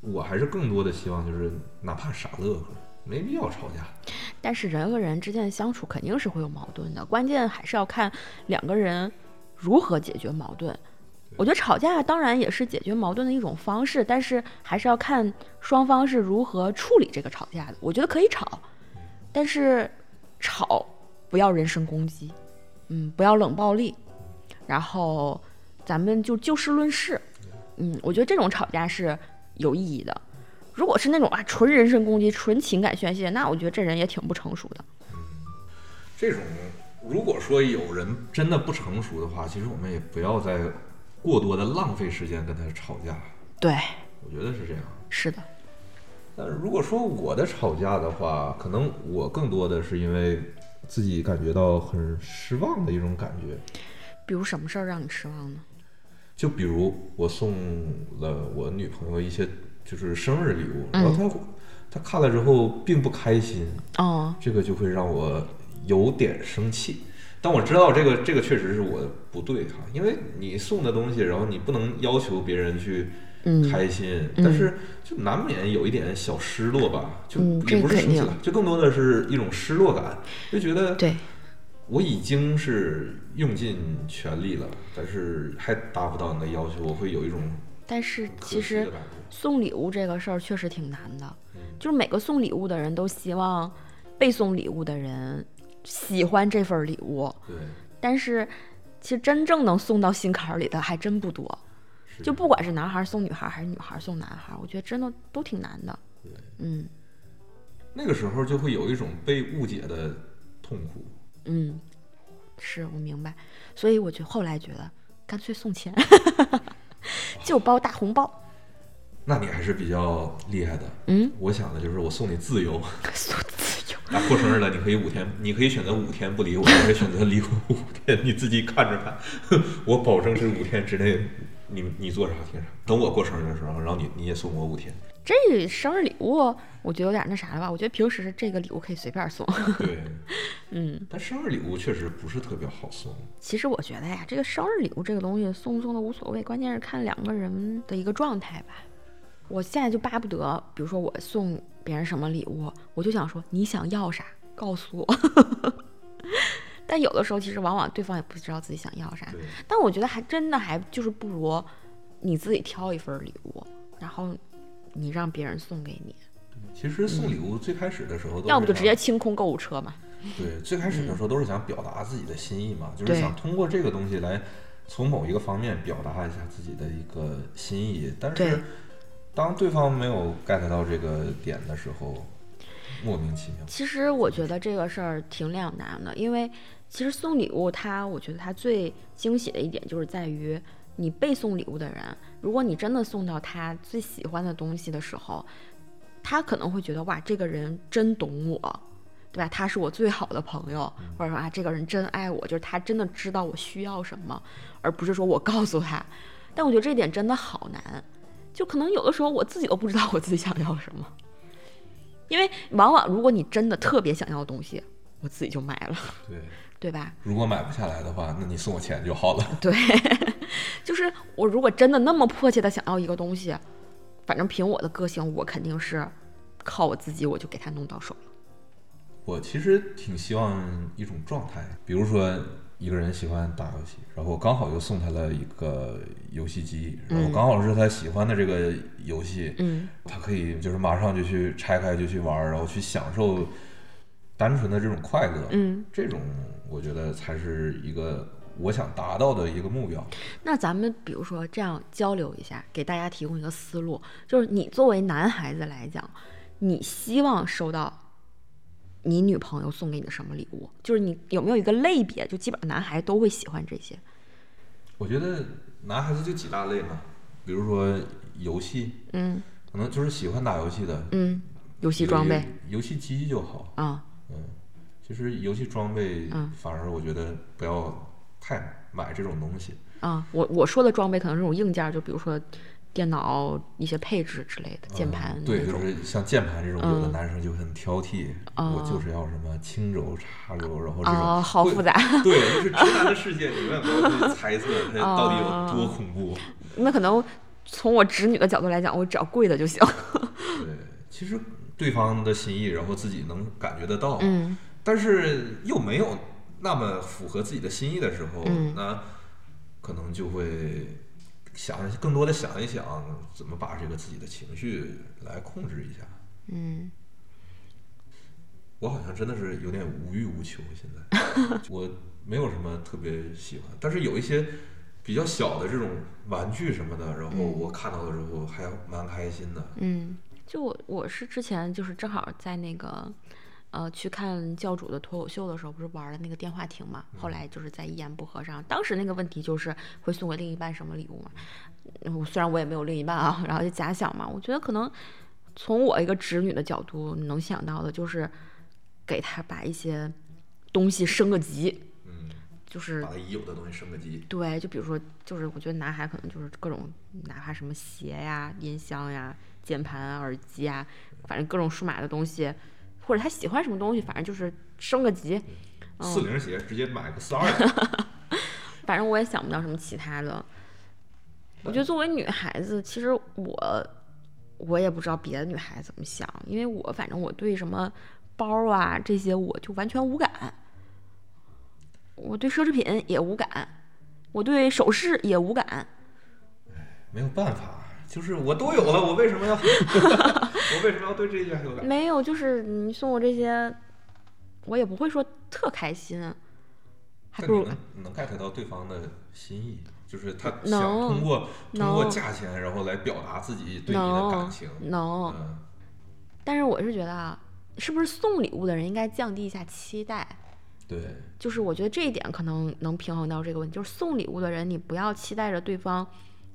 我还是更多的希望就是哪怕傻乐呵。没必要吵架，但是人和人之间的相处肯定是会有矛盾的，关键还是要看两个人如何解决矛盾。我觉得吵架当然也是解决矛盾的一种方式，但是还是要看双方是如何处理这个吵架的。我觉得可以吵，但是吵不要人身攻击，嗯，不要冷暴力，然后咱们就就事论事，嗯，我觉得这种吵架是有意义的。如果是那种啊纯人身攻击、纯情感宣泄，那我觉得这人也挺不成熟的。嗯，这种如果说有人真的不成熟的话，其实我们也不要再过多的浪费时间跟他吵架。对，我觉得是这样。是的。但如果说我的吵架的话，可能我更多的是因为自己感觉到很失望的一种感觉。比如什么事儿让你失望呢？就比如我送了我女朋友一些。就是生日礼物，然后她她看了之后并不开心，哦，这个就会让我有点生气。但我知道这个这个确实是我不对哈，因为你送的东西，然后你不能要求别人去开心，但是就难免有一点小失落吧，就也不是生气了，就更多的是一种失落感，就觉得对，我已经是用尽全力了，但是还达不到你的要求，我会有一种。但是其实送礼物这个事儿确实挺难的，就是每个送礼物的人都希望被送礼物的人喜欢这份礼物。对。但是其实真正能送到心坎里的还真不多，就不管是男孩送女孩还是女孩送男孩，我觉得真的都挺难的。对。嗯。那个时候就会有一种被误解的痛苦。嗯。是我明白，所以我就后来觉得干脆送钱，就包大红包。那你还是比较厉害的。嗯，我想的就是我送你自由，送自由。那过生日了，你可以五天，你可以选择五天不理我，也可以选择理我五天，你自己看着办。我保证是五天之内，你你做啥听啥。等我过生日的时候，然后你你也送我五天。这生日礼物我觉得有点那啥了吧？我觉得平时这个礼物可以随便送。对，嗯，但生日礼物确实不是特别好送。其实我觉得呀，这个生日礼物这个东西送不送的无所谓，关键是看两个人的一个状态吧。我现在就巴不得，比如说我送别人什么礼物，我就想说你想要啥，告诉我。但有的时候其实往往对方也不知道自己想要啥。但我觉得还真的还就是不如你自己挑一份礼物，然后你让别人送给你，其实送礼物最开始的时候要不就直接清空购物车嘛。对，最开始的时候都是想表达自己的心意嘛，就是想通过这个东西来从某一个方面表达一下自己的一个心意。但是当对方没有 get 到这个点的时候，莫名其妙。其实我觉得这个事儿挺两难的，因为其实送礼物它，我觉得它最惊喜的一点就是在于你被送礼物的人，如果你真的送到他最喜欢的东西的时候，他可能会觉得哇，这个人真懂我，对吧？他是我最好的朋友，或者说啊，这个人真爱我，就是他真的知道我需要什么，而不是说我告诉他。但我觉得这一点真的好难，就可能有的时候我自己都不知道我自己想要什么。因为往往如果你真的特别想要的东西，我自己就买了，对，对吧？如果买不下来的话，那你送我钱就好了。对，就是我如果真的那么迫切的想要一个东西，反正凭我的个性，我肯定是靠我自己，我就给它弄到手了。我其实挺希望一种状态，比如说一个人喜欢打游戏，然后刚好又送他了一个游戏机，然后刚好是他喜欢的这个游戏，嗯，他可以就是马上就去拆开就去玩儿，然后去享受单纯的这种快乐，嗯，这种我觉得才是一个我想达到的一个目标。那咱们比如说这样交流一下，给大家提供一个思路，就是你作为男孩子来讲，你希望收到你女朋友送给你的什么礼物？就是你有没有一个类别？就基本上男孩都会喜欢这些。我觉得男孩子就几大类嘛，比如说游戏，嗯可能就是喜欢打游戏的，嗯，游戏装备游戏机就好。啊，嗯其实游戏装备嗯，反而我觉得不要太买这种东西。啊，我我说的装备可能是这种硬件，就比如说电脑一些配置之类的，键盘嗯对，就。是像键盘这种，有的嗯男生就很挑剔，哦我就是要什么轻轴、插轴，然后这种啊，好复杂。对，就是直男的世界，你永远不要去猜测它到底有多恐怖。那可能从我侄女的角度来讲，我只要贵的就行。对，其实对方的心意，然后自己能感觉得到，嗯但是又没有那么符合自己的心意的时候，嗯那可能就会想更多的想一想，怎么把这个自己的情绪来控制一下。嗯，我好像真的是有点无欲无求，现在 我没有什么特别喜欢，但是有一些比较小的这种玩具什么的，然后我看到了之后还蛮开心的。嗯，就我我是之前就是正好在那个呃去看教主的脱口秀的时候，不是玩了那个电话亭嘛？后来就是在一言不合上，当时那个问题就是会送给另一半什么礼物嘛？嗯我虽然我也没有另一半啊，然后就假想嘛，我觉得可能从我一个直女的角度能想到的就是给他把一些东西升个级，嗯，就是把已有的东西升个级。对，就比如说，就是我觉得男孩可能就是各种，哪怕什么鞋呀、音箱呀、键盘啊、耳机啊，反正各种数码的东西，或者他喜欢什么东西，反正就是升个级。四零鞋直接买个四二 的，反正我也想不到什么其他的。我觉得作为女孩子，其实我我也不知道别的女孩子怎么想，因为我反正我对什么包啊这些我就完全无感，我对奢侈品也无感，我对首饰也无感。没有办法，就是我都有了，我为什么要 我为什么要对这些还有感？没有，就是你送我这些，我也不会说特开心，还不如但你能能 get 到对方的心意，就是他想能通过通过价钱，然后来表达自己对你的感情。能。嗯，但是我是觉得啊，是不是送礼物的人应该降低一下期待？对，就是我觉得这一点可能能平衡到这个问题。就是送礼物的人，你不要期待着对方，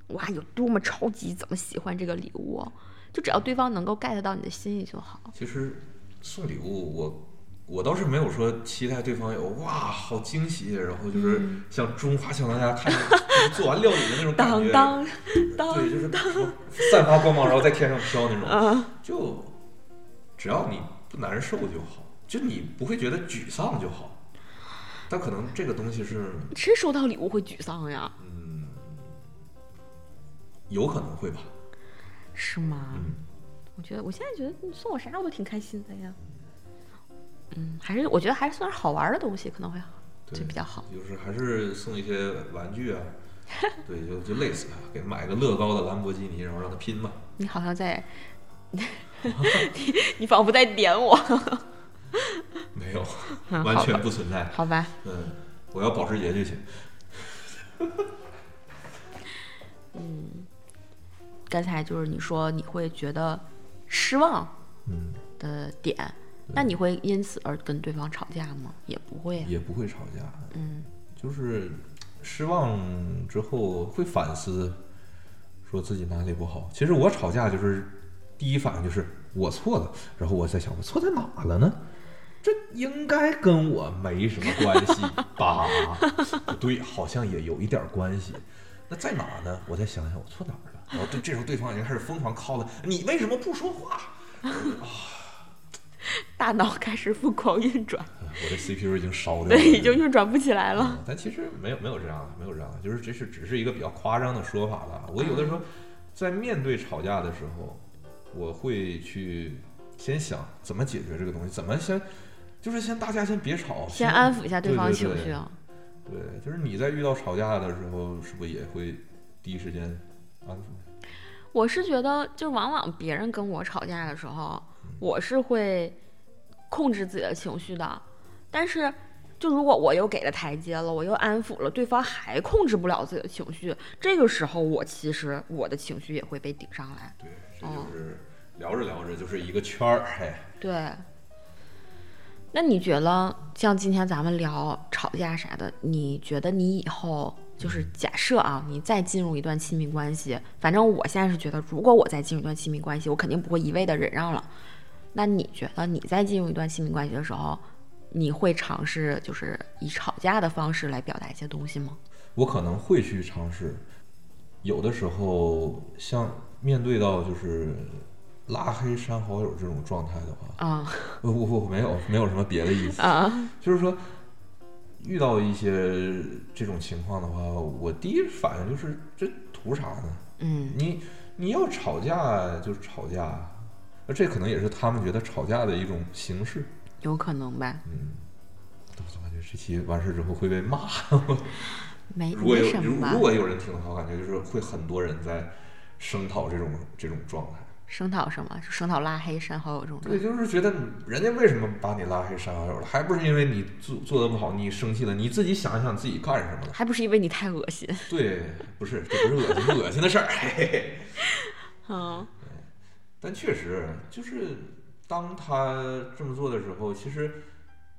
哇，有多么超级怎么喜欢这个礼物，就只要对方能够 get 到你的心意就好。其实送礼物，我我倒是没有说期待对方有哇好惊喜，然后就是像中华小当家看就是做完料理的那种感觉，当当对，就是散发光芒，然后在天上飘那种，就只要你不难受就好，就你不会觉得沮丧就好。但可能这个东西是谁收到礼物会沮丧呀？嗯，有可能会吧。是吗？嗯，我觉得我现在觉得你送我啥我都挺开心的呀。嗯，还是我觉得还是送点好玩的东西可能会好，对就比较好。就是还是送一些玩具啊，对，就就累死他，给他买个乐高的兰博基尼，然后让他拼吧。你好像在，你你仿佛在点我。没有，嗯完全不存在。好吧，嗯，我要保时捷就行。刚才就是你说你会觉得失望嗯，的点，那你会因此而跟对方吵架吗？也不会啊。也不会吵架，嗯就是失望之后会反思，说自己哪里不好。其实我吵架就是第一反应就是我错了，然后我在想我错在哪了呢？这应该跟我没什么关系吧？不 对，好像也有一点关系。那在哪呢？我再想想我错哪儿了。然后对，这时候对方已经开始疯狂靠了，你为什么不说话？啊 大脑开始疯狂运转，我的 CPU 已经烧掉了，对，已经运转不起来了。嗯但其实没有没有这样的，没有这样的，就是这是只是一个比较夸张的说法了。我有的时候在面对吵架的时候，我会去先想怎么解决这个东西，怎么先就是先大家先别吵，先安抚一下对方情绪啊。对，就是你在遇到吵架的时候，是不是也会第一时间安抚？我是觉得，就往往别人跟我吵架的时候，我是会控制自己的情绪的。但是，就如果我又给了台阶了，我又安抚了，对方还控制不了自己的情绪，这个时候我其实我的情绪也会被顶上来。对，这哦就是聊着聊着就是一个圈儿，嘿，对。那你觉得像今天咱们聊吵架啥的，你觉得你以后就是假设啊，你再进入一段亲密关系，反正我现在是觉得，如果我再进入一段亲密关系，我肯定不会一味的忍让了。那你觉得你在进入一段亲密关系的时候，你会尝试就是以吵架的方式来表达一些东西吗？我可能会去尝试。有的时候，像面对到就是拉黑删好友这种状态的话，啊我我我没有没有什么别的意思，啊，就是说遇到一些这种情况的话，我第一反应就是这图啥呢？嗯你你要吵架就吵架，那这可能也是他们觉得吵架的一种形式。有可能吧，嗯，我怎么感觉这期完事之后会被骂？没如果有如如。果有人听的话，我感觉就是会很多人在声讨这种这种状态。声讨什么？就声讨拉黑删好友这种对，就是觉得人家为什么把你拉黑删好友了，还不是因为你做做的不好，你生气了，你自己想一想自己干什么了？还不是因为你太恶心。对，不是，这不是恶心恶心的事儿。嗯但确实，就是当他这么做的时候，其实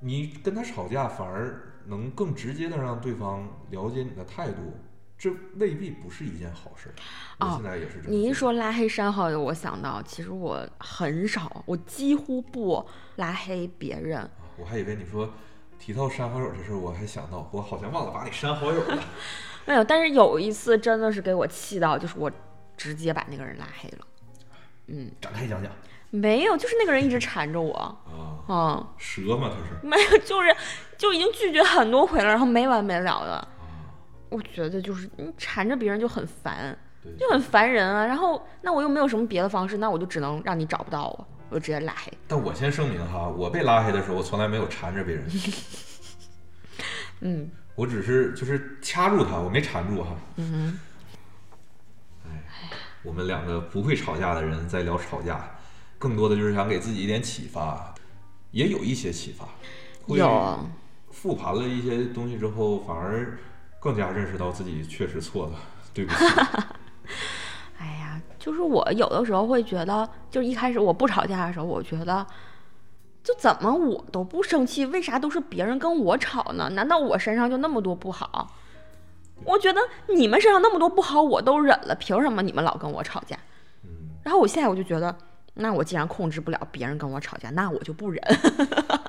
你跟他吵架，反而能更直接的让对方了解你的态度，这未必不是一件好事儿。我哦现在也是你一说拉黑删好友，我想到其实我很少，我几乎不拉黑别人。我还以为你说提到删好友这事儿，我还想到我好像忘了把你删好友了。没有，但是有一次真的是给我气到，就是我直接把那个人拉黑了。嗯，展开讲讲没有，就是那个人一直缠着我。啊，嗯，蛇嘛，他是没有，就是就已经拒绝很多回了，然后没完没了的。啊，我觉得就是你缠着别人就很烦，就很烦人啊。然后那我又没有什么别的方式，那我就只能让你找不到我，我就直接拉黑。但我先声明哈，我被拉黑的时候，我从来没有缠着别人，嗯我只是就是掐住他，我没缠住哈。嗯我们两个不会吵架的人在聊吵架，更多的就是想给自己一点启发，也有一些启发。会有。复盘了一些东西之后，反而更加认识到自己确实错了，对不起。哎呀，就是我有的时候会觉得，就是一开始我不吵架的时候，我觉得就怎么我都不生气，为啥都是别人跟我吵呢？难道我身上就那么多不好？我觉得你们身上那么多不好，我都忍了，凭什么你们老跟我吵架？然后我现在我就觉得，那我既然控制不了别人跟我吵架，那我就不忍。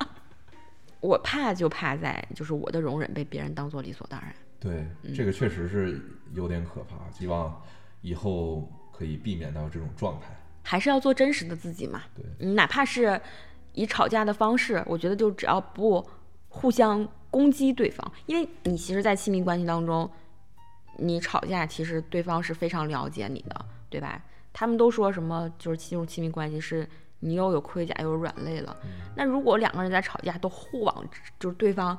我怕就怕在就是我的容忍被别人当做理所当然。对，这个确实是有点可怕。希望以后可以避免到这种状态。还是要做真实的自己嘛。对，哪怕是以吵架的方式，我觉得就只要不互相攻击对方，因为你其实，在亲密关系当中，你吵架其实对方是非常了解你的，对吧？他们都说什么，就是进入亲密关系是你又有盔甲又有软肋了。那如果两个人在吵架都互往就是对方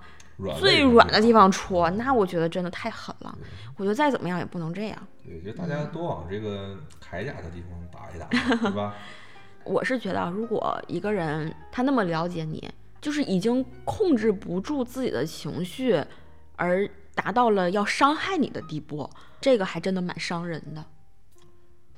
最软的地方戳，那我觉得真的太狠了。我觉得再怎么样也不能这样。对，就大家多往这个铠甲的地方打一打，对吧？我是觉得，如果一个人他那么了解你，就是已经控制不住自己的情绪，而达到了要伤害你的地步，这个还真的蛮伤人的。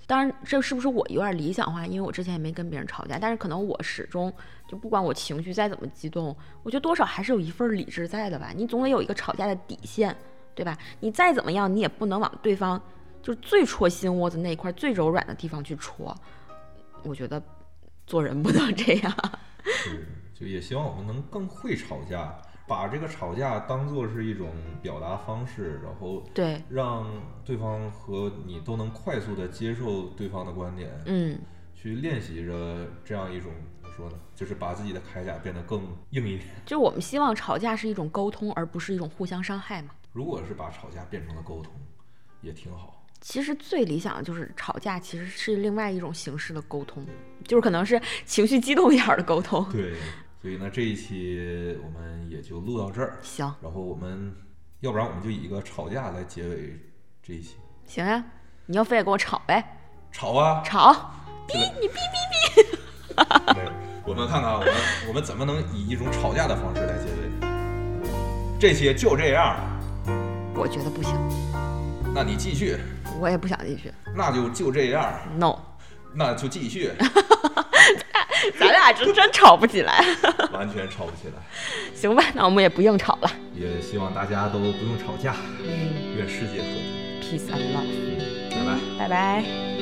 当然，这是不是我有点理想化？因为我之前也没跟别人吵架，但是可能我始终就不管我情绪再怎么激动，我觉得多少还是有一份理智在的吧。你总得有一个吵架的底线，对吧？你再怎么样，你也不能往对方就是最戳心窝子那一块最柔软的地方去戳。我觉得做人不能这样。是，就也希望我们能更会吵架。把这个吵架当做是一种表达方式，然后对让对方和你都能快速的接受对方的观点，嗯，去练习着这样一种怎么说呢？就是把自己的铠甲变得更硬一点。就我们希望吵架是一种沟通，而不是一种互相伤害嘛。如果是把吵架变成了沟通，也挺好。其实最理想的就是吵架，其实是另外一种形式的沟通，就是可能是情绪激动一点的沟通。对。所以呢，这一期我们也就录到这儿。行。然后我们，要不然我们就以一个吵架来结尾这一期。行呀，你要非得跟我吵呗？吵啊！吵！哔你哔哔哔！我们看看我们我们怎么能以一种吵架的方式来结尾。这期就这样。我觉得不行。那你继续。我也不想继续。那就就这样。No。那就继续。咱俩真真吵不起来，完全吵不起来。行吧，那我们也不硬吵了。也希望大家都不用吵架。嗯，愿世界和平。Peace and love。拜拜。拜拜。